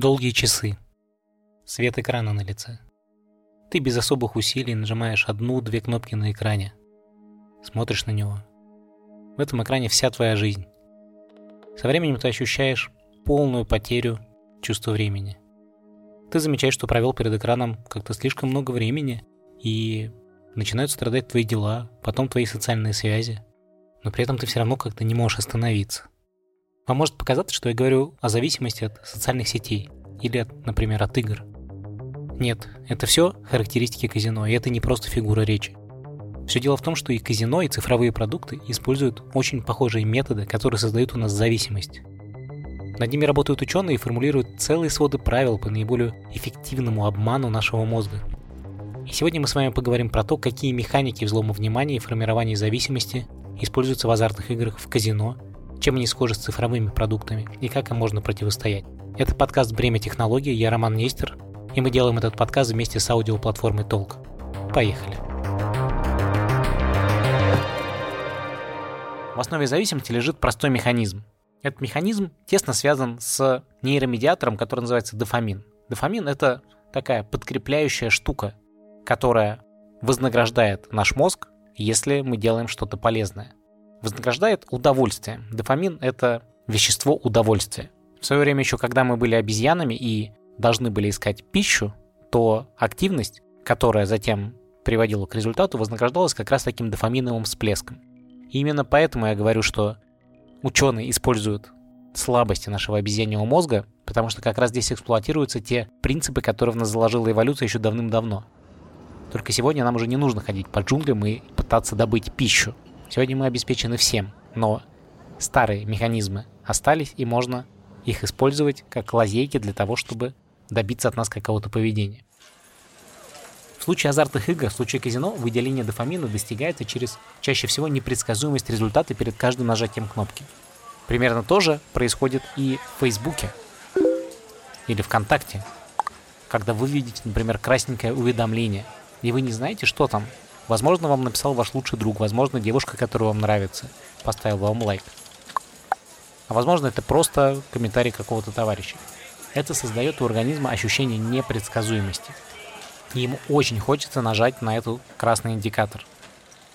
Долгие часы. Свет экрана на лице. Ты без особых усилий нажимаешь одну-две кнопки на экране. Смотришь на него. В этом экране вся твоя жизнь. Со временем ты ощущаешь полную потерю чувства времени. Ты замечаешь, что провел перед экраном как-то слишком много времени, и начинают страдать твои дела, потом твои социальные связи, но при этом ты все равно как-то не можешь остановиться. Вам может показаться, что я говорю о зависимости от социальных сетей или, от, например, от игр. Нет, это все характеристики казино, и это не просто фигура речи. Все дело в том, что и казино, и цифровые продукты используют очень похожие методы, которые создают у нас зависимость. Над ними работают ученые и формулируют целые своды правил по наиболее эффективному обману нашего мозга. И сегодня мы с вами поговорим про то, какие механики взлома внимания и формирования зависимости используются в азартных играх в казино чем они схожи с цифровыми продуктами и как им можно противостоять. Это подкаст «Бремя технологий», я Роман Нестер, и мы делаем этот подкаст вместе с аудиоплатформой Толк. Поехали! В основе зависимости лежит простой механизм. Этот механизм тесно связан с нейромедиатором, который называется дофамин. Дофамин — это такая подкрепляющая штука, которая вознаграждает наш мозг, если мы делаем что-то полезное вознаграждает удовольствие. Дофамин — это вещество удовольствия. В свое время еще, когда мы были обезьянами и должны были искать пищу, то активность, которая затем приводила к результату, вознаграждалась как раз таким дофаминовым всплеском. И именно поэтому я говорю, что ученые используют слабости нашего обезьяньего мозга, потому что как раз здесь эксплуатируются те принципы, которые в нас заложила эволюция еще давным-давно. Только сегодня нам уже не нужно ходить по джунглям и пытаться добыть пищу. Сегодня мы обеспечены всем, но старые механизмы остались, и можно их использовать как лазейки для того, чтобы добиться от нас какого-то поведения. В случае азартных игр, в случае казино, выделение дофамина достигается через чаще всего непредсказуемость результата перед каждым нажатием кнопки. Примерно то же происходит и в Фейсбуке или ВКонтакте, когда вы видите, например, красненькое уведомление, и вы не знаете, что там, Возможно, вам написал ваш лучший друг, возможно, девушка, которая вам нравится, поставила вам лайк. А возможно, это просто комментарий какого-то товарища. Это создает у организма ощущение непредсказуемости. И ему очень хочется нажать на этот красный индикатор.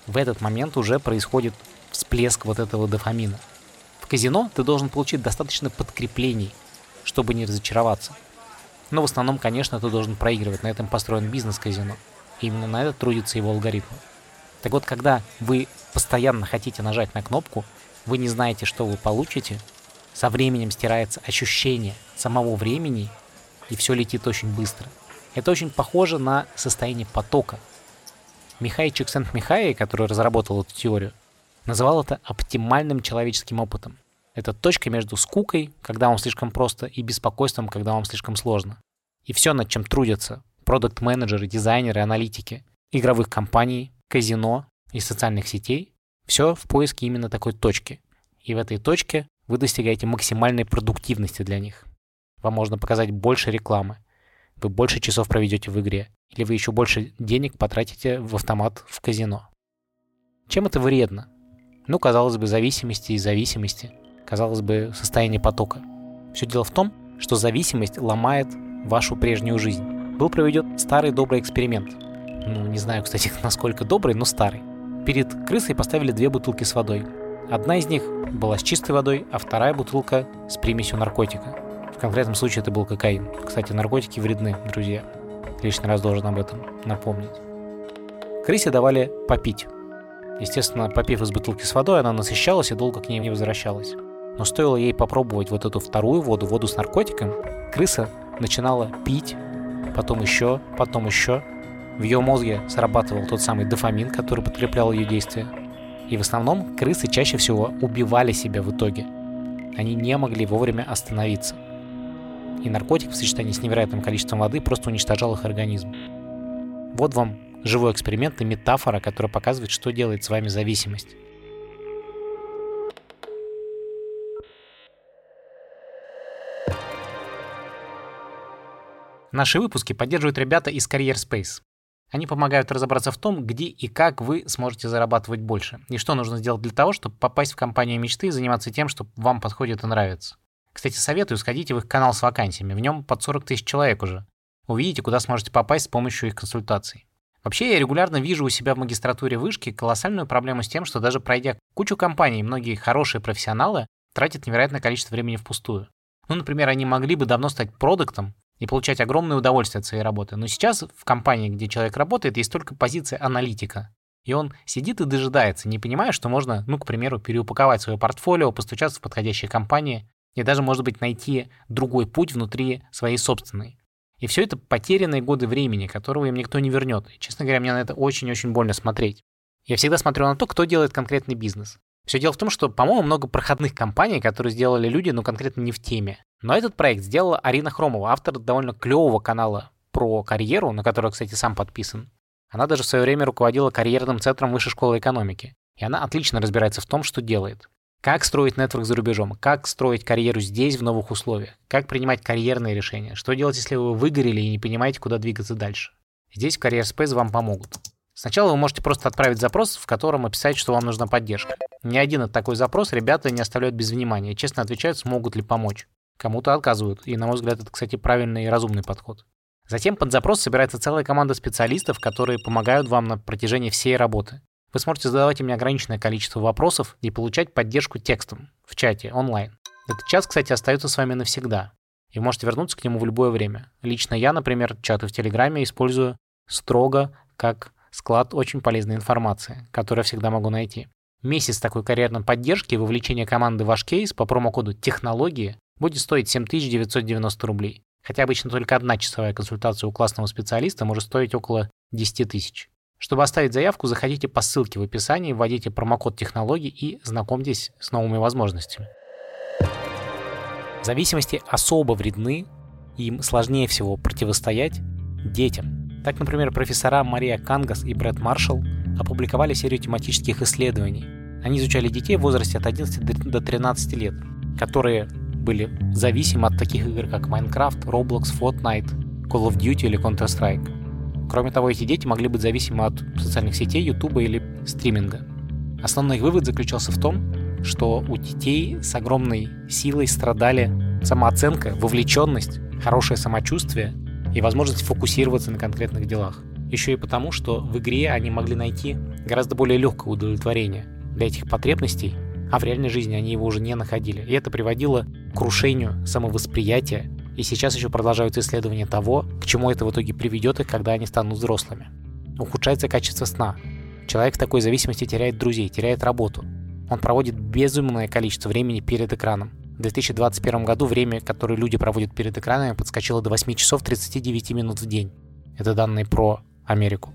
В этот момент уже происходит всплеск вот этого дофамина. В казино ты должен получить достаточно подкреплений, чтобы не разочароваться. Но в основном, конечно, ты должен проигрывать. На этом построен бизнес казино. Именно на это трудится его алгоритм. Так вот, когда вы постоянно хотите нажать на кнопку, вы не знаете, что вы получите, со временем стирается ощущение самого времени, и все летит очень быстро. Это очень похоже на состояние потока. Михай Чиксент-Михай, который разработал эту теорию, называл это оптимальным человеческим опытом. Это точка между скукой, когда вам слишком просто, и беспокойством, когда вам слишком сложно. И все, над чем трудятся продукт-менеджеры, дизайнеры, аналитики игровых компаний, казино и социальных сетей. Все в поиске именно такой точки. И в этой точке вы достигаете максимальной продуктивности для них. Вам можно показать больше рекламы, вы больше часов проведете в игре, или вы еще больше денег потратите в автомат в казино. Чем это вредно? Ну, казалось бы, зависимости и зависимости. Казалось бы, состояние потока. Все дело в том, что зависимость ломает вашу прежнюю жизнь был проведен старый добрый эксперимент. Ну, не знаю, кстати, насколько добрый, но старый. Перед крысой поставили две бутылки с водой. Одна из них была с чистой водой, а вторая бутылка с примесью наркотика. конкретном случае это был кокаин. Кстати, наркотики вредны, друзья. Лишний раз должен об этом напомнить. Крысе давали попить. Естественно, попив из бутылки с водой, она насыщалась и долго к ней не возвращалась. Но стоило ей попробовать вот эту вторую воду, воду с наркотиком, крыса начинала пить, потом еще, потом еще. В ее мозге срабатывал тот самый дофамин, который подкреплял ее действия. И в основном крысы чаще всего убивали себя в итоге. Они не могли вовремя остановиться. И наркотик в сочетании с невероятным количеством воды просто уничтожал их организм. Вот вам живой эксперимент и метафора, которая показывает, что делает с вами зависимость. Наши выпуски поддерживают ребята из Career Space. Они помогают разобраться в том, где и как вы сможете зарабатывать больше, и что нужно сделать для того, чтобы попасть в компанию мечты и заниматься тем, что вам подходит и нравится. Кстати, советую, сходите в их канал с вакансиями, в нем под 40 тысяч человек уже. Увидите, куда сможете попасть с помощью их консультаций. Вообще, я регулярно вижу у себя в магистратуре вышки колоссальную проблему с тем, что даже пройдя кучу компаний, многие хорошие профессионалы тратят невероятное количество времени впустую. Ну, например, они могли бы давно стать продуктом, и получать огромное удовольствие от своей работы. Но сейчас в компании, где человек работает, есть только позиция аналитика. И он сидит и дожидается, не понимая, что можно, ну, к примеру, переупаковать свое портфолио, постучаться в подходящие компании и даже, может быть, найти другой путь внутри своей собственной. И все это потерянные годы времени, которого им никто не вернет. И, честно говоря, мне на это очень-очень больно смотреть. Я всегда смотрю на то, кто делает конкретный бизнес. Все дело в том, что, по-моему, много проходных компаний, которые сделали люди, но конкретно не в теме. Но этот проект сделала Арина Хромова, автор довольно клевого канала про карьеру, на который, кстати, сам подписан. Она даже в свое время руководила карьерным центром Высшей школы экономики. И она отлично разбирается в том, что делает. Как строить нетворк за рубежом, как строить карьеру здесь в новых условиях, как принимать карьерные решения, что делать, если вы выгорели и не понимаете, куда двигаться дальше. Здесь в Career Space вам помогут. Сначала вы можете просто отправить запрос, в котором описать, что вам нужна поддержка. Ни один такой запрос ребята не оставляют без внимания, честно отвечают, смогут ли помочь. Кому-то отказывают, и, на мой взгляд, это, кстати, правильный и разумный подход. Затем под запрос собирается целая команда специалистов, которые помогают вам на протяжении всей работы. Вы сможете задавать им неограниченное количество вопросов и получать поддержку текстом в чате онлайн. Этот час, кстати, остается с вами навсегда. И вы можете вернуться к нему в любое время. Лично я, например, чаты в Телеграме использую строго как склад очень полезной информации, которую всегда могу найти. Месяц такой карьерной поддержки и вовлечения команды в ваш кейс по промокоду «Технологии» будет стоить 7990 рублей. Хотя обычно только одна часовая консультация у классного специалиста может стоить около 10 тысяч. Чтобы оставить заявку, заходите по ссылке в описании, вводите промокод технологий и знакомьтесь с новыми возможностями. Зависимости особо вредны, им сложнее всего противостоять детям. Так, например, профессора Мария Кангас и Брэд Маршалл опубликовали серию тематических исследований. Они изучали детей в возрасте от 11 до 13 лет, которые были зависимы от таких игр, как Minecraft, Roblox, Fortnite, Call of Duty или Counter-Strike. Кроме того, эти дети могли быть зависимы от социальных сетей, YouTube или стриминга. Основной их вывод заключался в том, что у детей с огромной силой страдали самооценка, вовлеченность, хорошее самочувствие и возможность фокусироваться на конкретных делах. Еще и потому, что в игре они могли найти гораздо более легкое удовлетворение для этих потребностей, а в реальной жизни они его уже не находили. И это приводило к крушению самовосприятия, и сейчас еще продолжаются исследования того, к чему это в итоге приведет их, когда они станут взрослыми. Ухудшается качество сна. Человек в такой зависимости теряет друзей, теряет работу. Он проводит безумное количество времени перед экраном. В 2021 году время, которое люди проводят перед экранами, подскочило до 8 часов 39 минут в день. Это данные про Америку.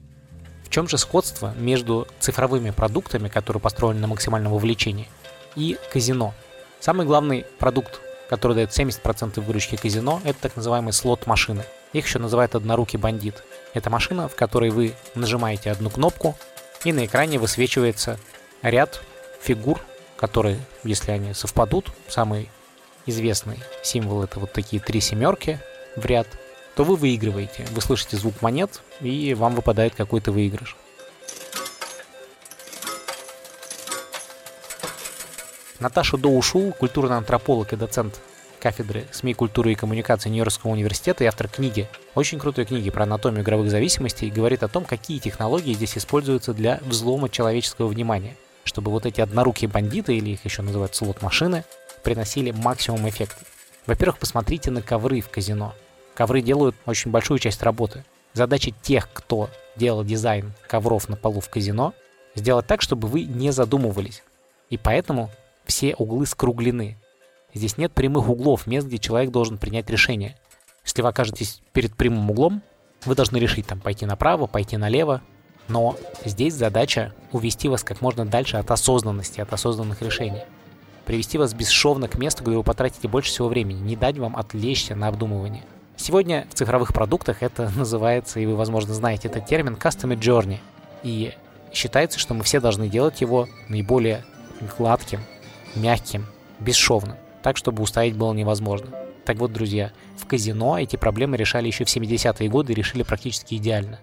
В чем же сходство между цифровыми продуктами, которые построены на максимальном вовлечении, и казино? Самый главный продукт, который дает 70% выручки казино, это так называемые слот-машины. Их еще называют однорукий бандит. Это машина, в которой вы нажимаете одну кнопку, и на экране высвечивается ряд фигур которые, если они совпадут, самый известный символ это вот такие три семерки в ряд, то вы выигрываете. Вы слышите звук монет, и вам выпадает какой-то выигрыш. Наташа Доушул, культурный антрополог и доцент кафедры СМИ, культуры и коммуникации Нью-Йоркского университета и автор книги, очень крутой книги про анатомию игровых зависимостей, говорит о том, какие технологии здесь используются для взлома человеческого внимания – чтобы вот эти однорукие бандиты, или их еще называют слот-машины, приносили максимум эффекта. Во-первых, посмотрите на ковры в казино. Ковры делают очень большую часть работы. Задача тех, кто делал дизайн ковров на полу в казино, сделать так, чтобы вы не задумывались. И поэтому все углы скруглены. Здесь нет прямых углов, мест, где человек должен принять решение. Если вы окажетесь перед прямым углом, вы должны решить там пойти направо, пойти налево. Но здесь задача увести вас как можно дальше от осознанности, от осознанных решений привести вас бесшовно к месту, где вы потратите больше всего времени, не дать вам отвлечься на обдумывание. Сегодня в цифровых продуктах это называется, и вы, возможно, знаете этот термин, Customer Journey. И считается, что мы все должны делать его наиболее гладким, мягким, бесшовным, так, чтобы устоять было невозможно. Так вот, друзья, в казино эти проблемы решали еще в 70-е годы и решили практически идеально.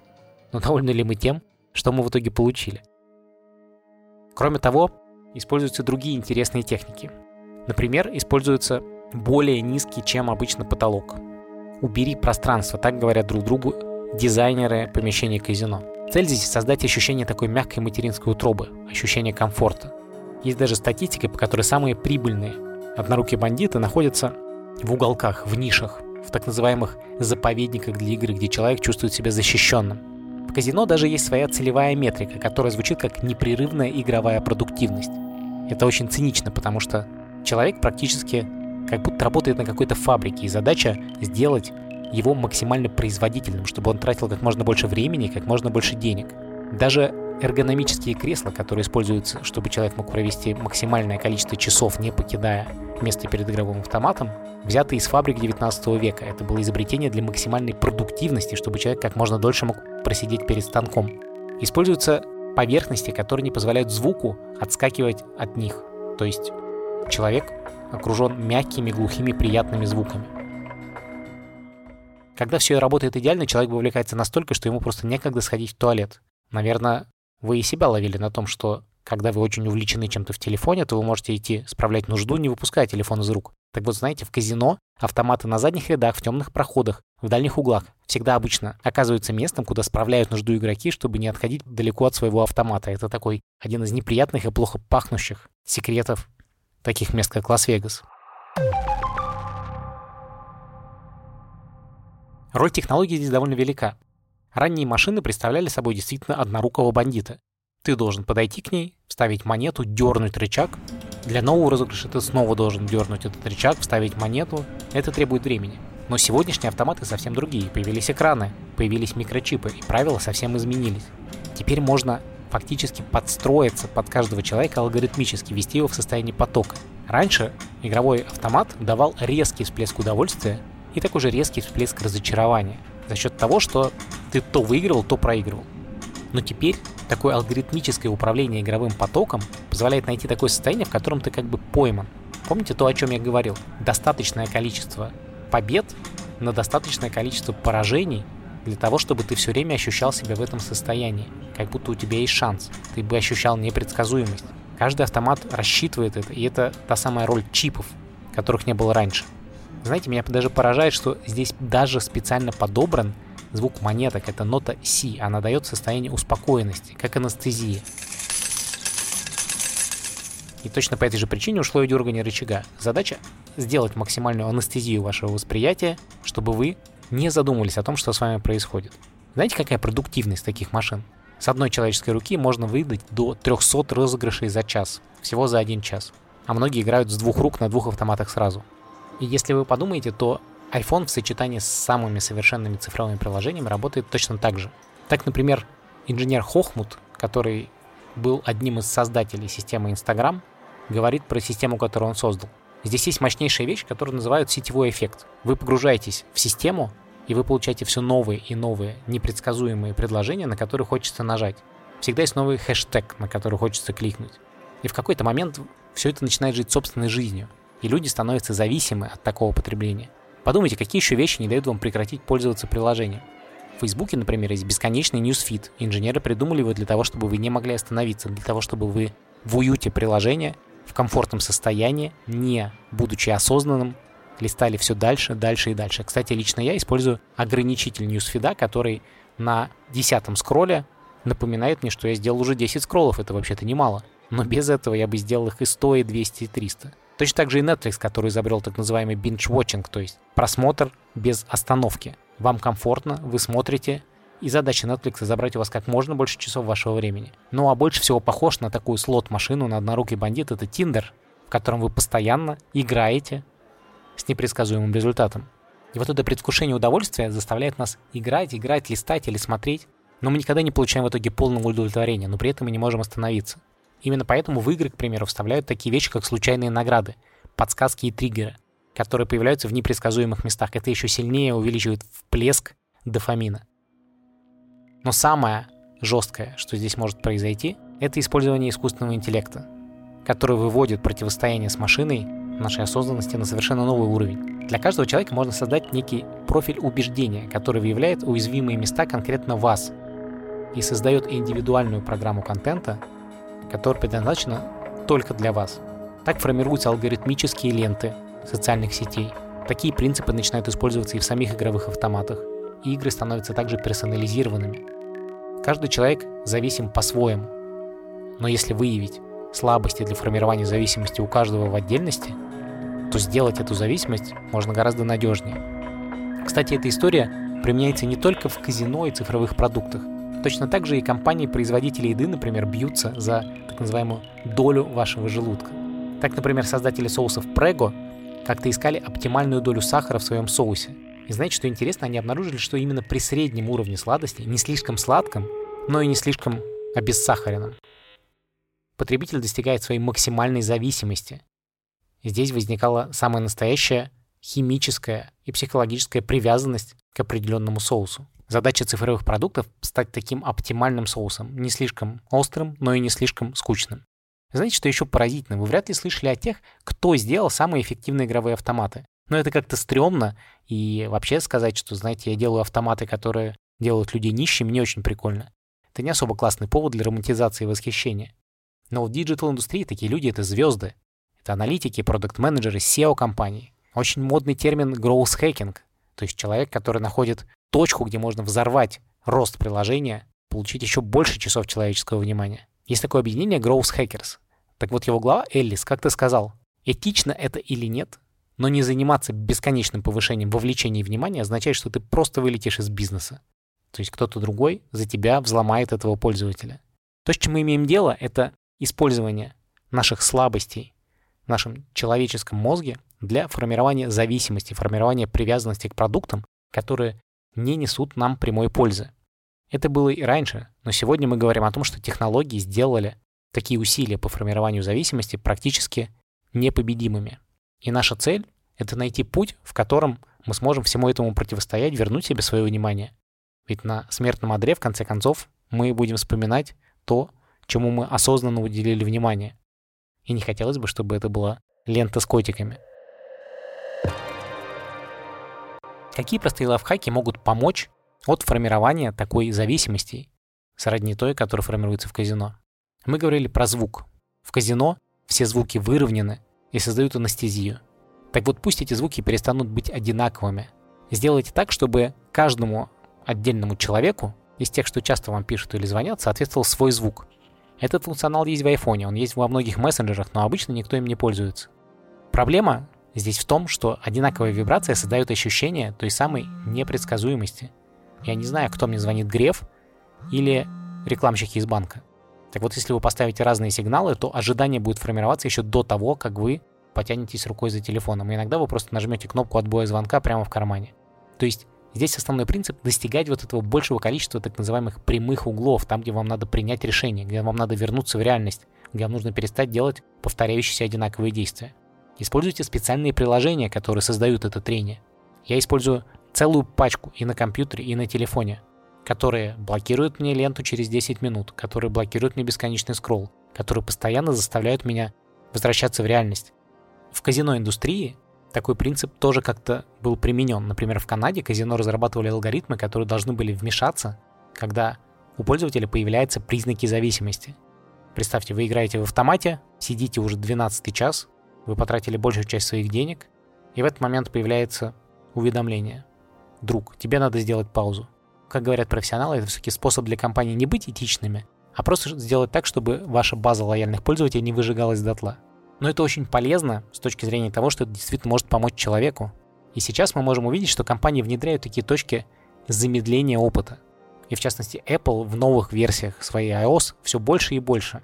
Но довольны ли мы тем, что мы в итоге получили? Кроме того, используются другие интересные техники. Например, используется более низкий, чем обычно потолок. Убери пространство, так говорят друг другу дизайнеры помещений казино. Цель здесь создать ощущение такой мягкой материнской утробы, ощущение комфорта. Есть даже статистика, по которой самые прибыльные однорукие бандиты находятся в уголках, в нишах, в так называемых заповедниках для игры, где человек чувствует себя защищенным. Казино даже есть своя целевая метрика, которая звучит как непрерывная игровая продуктивность. Это очень цинично, потому что человек практически как будто работает на какой-то фабрике, и задача сделать его максимально производительным, чтобы он тратил как можно больше времени, как можно больше денег. Даже эргономические кресла, которые используются, чтобы человек мог провести максимальное количество часов, не покидая место перед игровым автоматом, взяты из фабрик 19 века. Это было изобретение для максимальной продуктивности, чтобы человек как можно дольше мог просидеть перед станком. Используются поверхности, которые не позволяют звуку отскакивать от них. То есть человек окружен мягкими, глухими, приятными звуками. Когда все работает идеально, человек вовлекается настолько, что ему просто некогда сходить в туалет. Наверное, вы и себя ловили на том, что когда вы очень увлечены чем-то в телефоне, то вы можете идти справлять нужду, не выпуская телефон из рук. Так вот, знаете, в казино автоматы на задних рядах, в темных проходах, в дальних углах всегда обычно оказываются местом, куда справляют нужду игроки, чтобы не отходить далеко от своего автомата. Это такой один из неприятных и плохо пахнущих секретов таких мест, как Лас-Вегас. Роль технологии здесь довольно велика. Ранние машины представляли собой действительно однорукого бандита. Ты должен подойти к ней, вставить монету, дернуть рычаг. Для нового розыгрыша ты снова должен дернуть этот рычаг, вставить монету. Это требует времени. Но сегодняшние автоматы совсем другие. Появились экраны, появились микрочипы, и правила совсем изменились. Теперь можно фактически подстроиться под каждого человека алгоритмически, вести его в состоянии потока. Раньше игровой автомат давал резкий всплеск удовольствия и такой же резкий всплеск разочарования за счет того, что ты то выигрывал, то проигрывал. Но теперь такое алгоритмическое управление игровым потоком позволяет найти такое состояние, в котором ты как бы пойман. Помните то, о чем я говорил? Достаточное количество побед на достаточное количество поражений для того, чтобы ты все время ощущал себя в этом состоянии, как будто у тебя есть шанс, ты бы ощущал непредсказуемость. Каждый автомат рассчитывает это, и это та самая роль чипов, которых не было раньше. Знаете, меня даже поражает, что здесь даже специально подобран звук монеток. Это нота Си, она дает состояние успокоенности, как анестезия. И точно по этой же причине ушло и дергание рычага. Задача сделать максимальную анестезию вашего восприятия, чтобы вы не задумывались о том, что с вами происходит. Знаете, какая продуктивность таких машин? С одной человеческой руки можно выдать до 300 розыгрышей за час. Всего за один час. А многие играют с двух рук на двух автоматах сразу. И если вы подумаете, то iPhone в сочетании с самыми совершенными цифровыми приложениями работает точно так же. Так, например, инженер Хохмут, который был одним из создателей системы Instagram, говорит про систему, которую он создал. Здесь есть мощнейшая вещь, которую называют сетевой эффект. Вы погружаетесь в систему, и вы получаете все новые и новые непредсказуемые предложения, на которые хочется нажать. Всегда есть новый хэштег, на который хочется кликнуть. И в какой-то момент все это начинает жить собственной жизнью, и люди становятся зависимы от такого потребления. Подумайте, какие еще вещи не дают вам прекратить пользоваться приложением. В Фейсбуке, например, есть бесконечный ньюсфит. Инженеры придумали его для того, чтобы вы не могли остановиться, для того, чтобы вы в уюте приложения в комфортном состоянии, не будучи осознанным, листали все дальше, дальше и дальше. Кстати, лично я использую ограничитель ньюсфида, который на десятом скролле напоминает мне, что я сделал уже 10 скроллов, это вообще-то немало. Но без этого я бы сделал их и 100, и 200, и 300. Точно так же и Netflix, который изобрел так называемый binge-watching, то есть просмотр без остановки. Вам комфортно, вы смотрите, и задача Netflix забрать у вас как можно больше часов вашего времени. Ну а больше всего похож на такую слот-машину на однорукий бандит это Tinder, в котором вы постоянно играете с непредсказуемым результатом. И вот это предвкушение удовольствия заставляет нас играть, играть, листать или смотреть, но мы никогда не получаем в итоге полного удовлетворения, но при этом мы не можем остановиться. Именно поэтому в игры, к примеру, вставляют такие вещи, как случайные награды, подсказки и триггеры, которые появляются в непредсказуемых местах. Это еще сильнее увеличивает всплеск дофамина. Но самое жесткое, что здесь может произойти, это использование искусственного интеллекта, который выводит противостояние с машиной нашей осознанности на совершенно новый уровень. Для каждого человека можно создать некий профиль убеждения, который выявляет уязвимые места конкретно вас и создает индивидуальную программу контента, которая предназначена только для вас. Так формируются алгоритмические ленты социальных сетей. Такие принципы начинают использоваться и в самих игровых автоматах. И игры становятся также персонализированными. Каждый человек зависим по-своему. Но если выявить слабости для формирования зависимости у каждого в отдельности, то сделать эту зависимость можно гораздо надежнее. Кстати, эта история применяется не только в казино и цифровых продуктах. Точно так же и компании-производители еды, например, бьются за так называемую долю вашего желудка. Так, например, создатели соусов Prego как-то искали оптимальную долю сахара в своем соусе. И знаете, что интересно, они обнаружили, что именно при среднем уровне сладости, не слишком сладком, но и не слишком обессахаренном, потребитель достигает своей максимальной зависимости. Здесь возникала самая настоящая химическая и психологическая привязанность к определенному соусу. Задача цифровых продуктов — стать таким оптимальным соусом, не слишком острым, но и не слишком скучным. Знаете, что еще поразительно? Вы вряд ли слышали о тех, кто сделал самые эффективные игровые автоматы. Но это как-то стрёмно, и вообще сказать, что, знаете, я делаю автоматы, которые делают людей нищими, не очень прикольно. Это не особо классный повод для романтизации и восхищения. Но в digital-индустрии такие люди — это звезды. Это аналитики, продукт-менеджеры, CEO компаний. Очень модный термин growth hacking, то есть человек, который находит точку, где можно взорвать рост приложения, получить еще больше часов человеческого внимания. Есть такое объединение Growth Hackers. Так вот, его глава Эллис как-то сказал, этично это или нет, но не заниматься бесконечным повышением вовлечения внимания означает, что ты просто вылетишь из бизнеса. То есть кто-то другой за тебя взломает этого пользователя. То, с чем мы имеем дело, это использование наших слабостей в нашем человеческом мозге для формирования зависимости, формирования привязанности к продуктам, которые не несут нам прямой пользы. Это было и раньше, но сегодня мы говорим о том, что технологии сделали такие усилия по формированию зависимости практически непобедимыми. И наша цель — это найти путь, в котором мы сможем всему этому противостоять, вернуть себе свое внимание. Ведь на смертном одре, в конце концов, мы будем вспоминать то, чему мы осознанно уделили внимание. И не хотелось бы, чтобы это была лента с котиками. Какие простые лайфхаки могут помочь от формирования такой зависимости, сродни той, которая формируется в казино? Мы говорили про звук. В казино все звуки выровнены и создают анестезию. Так вот, пусть эти звуки перестанут быть одинаковыми. Сделайте так, чтобы каждому отдельному человеку из тех, что часто вам пишут или звонят, соответствовал свой звук. Этот функционал есть в iPhone, он есть во многих мессенджерах, но обычно никто им не пользуется. Проблема здесь в том, что одинаковая вибрация создает ощущение той самой непредсказуемости. Я не знаю, кто мне звонит, Греф или рекламщики из банка. Так вот, если вы поставите разные сигналы, то ожидание будет формироваться еще до того, как вы потянетесь рукой за телефоном. И иногда вы просто нажмете кнопку отбоя звонка прямо в кармане. То есть Здесь основной принцип — достигать вот этого большего количества так называемых прямых углов, там, где вам надо принять решение, где вам надо вернуться в реальность, где вам нужно перестать делать повторяющиеся одинаковые действия. Используйте специальные приложения, которые создают это трение. Я использую целую пачку и на компьютере, и на телефоне, которые блокируют мне ленту через 10 минут, которые блокируют мне бесконечный скролл, которые постоянно заставляют меня возвращаться в реальность. В казино индустрии такой принцип тоже как-то был применен. Например, в Канаде казино разрабатывали алгоритмы, которые должны были вмешаться, когда у пользователя появляются признаки зависимости. Представьте, вы играете в автомате, сидите уже 12 час, вы потратили большую часть своих денег, и в этот момент появляется уведомление. Друг, тебе надо сделать паузу. Как говорят профессионалы, это все-таки способ для компании не быть этичными, а просто сделать так, чтобы ваша база лояльных пользователей не выжигалась дотла. Но это очень полезно с точки зрения того, что это действительно может помочь человеку. И сейчас мы можем увидеть, что компании внедряют такие точки замедления опыта. И в частности, Apple в новых версиях своей iOS все больше и больше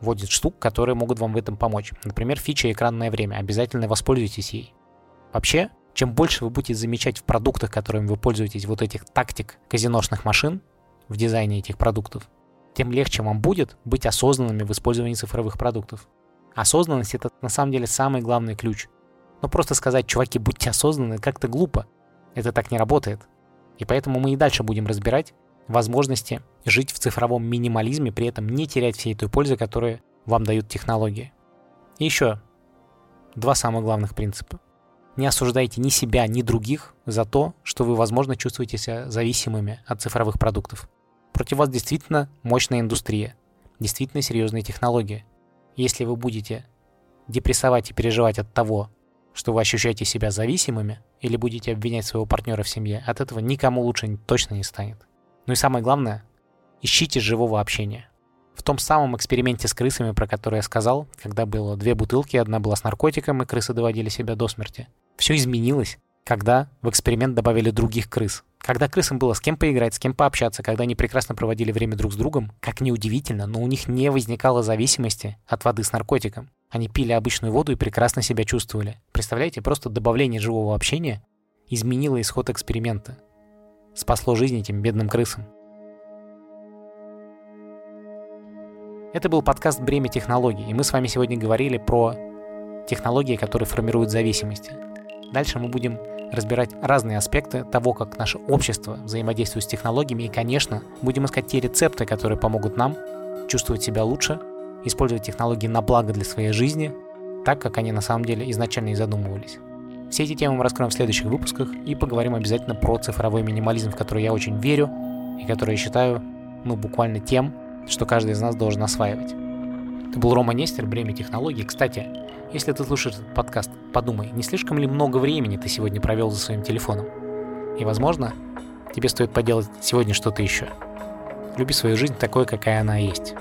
вводит штук, которые могут вам в этом помочь. Например, фича экранное время. Обязательно воспользуйтесь ей. Вообще, чем больше вы будете замечать в продуктах, которыми вы пользуетесь, вот этих тактик казиношных машин в дизайне этих продуктов, тем легче вам будет быть осознанными в использовании цифровых продуктов. Осознанность — это на самом деле самый главный ключ. Но просто сказать, чуваки, будьте осознанны, как-то глупо. Это так не работает. И поэтому мы и дальше будем разбирать возможности жить в цифровом минимализме, при этом не терять всей той пользы, которую вам дают технологии. И еще два самых главных принципа. Не осуждайте ни себя, ни других за то, что вы, возможно, чувствуете себя зависимыми от цифровых продуктов. Против вас действительно мощная индустрия, действительно серьезные технологии. Если вы будете депрессовать и переживать от того, что вы ощущаете себя зависимыми, или будете обвинять своего партнера в семье, от этого никому лучше точно не станет. Ну и самое главное, ищите живого общения. В том самом эксперименте с крысами, про который я сказал, когда было две бутылки, одна была с наркотиком, и крысы доводили себя до смерти. Все изменилось, когда в эксперимент добавили других крыс. Когда крысам было с кем поиграть, с кем пообщаться, когда они прекрасно проводили время друг с другом, как ни удивительно, но у них не возникало зависимости от воды с наркотиком. Они пили обычную воду и прекрасно себя чувствовали. Представляете, просто добавление живого общения изменило исход эксперимента. Спасло жизнь этим бедным крысам. Это был подкаст «Бремя технологий», и мы с вами сегодня говорили про технологии, которые формируют зависимости. Дальше мы будем разбирать разные аспекты того, как наше общество взаимодействует с технологиями, и, конечно, будем искать те рецепты, которые помогут нам чувствовать себя лучше, использовать технологии на благо для своей жизни, так, как они на самом деле изначально и задумывались. Все эти темы мы раскроем в следующих выпусках и поговорим обязательно про цифровой минимализм, в который я очень верю и который я считаю, ну, буквально тем, что каждый из нас должен осваивать. Это был Рома Нестер, «Бремя технологий». Кстати, если ты слушаешь этот подкаст, подумай, не слишком ли много времени ты сегодня провел за своим телефоном? И, возможно, тебе стоит поделать сегодня что-то еще. Люби свою жизнь такой, какая она есть.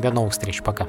До новых встреч, пока.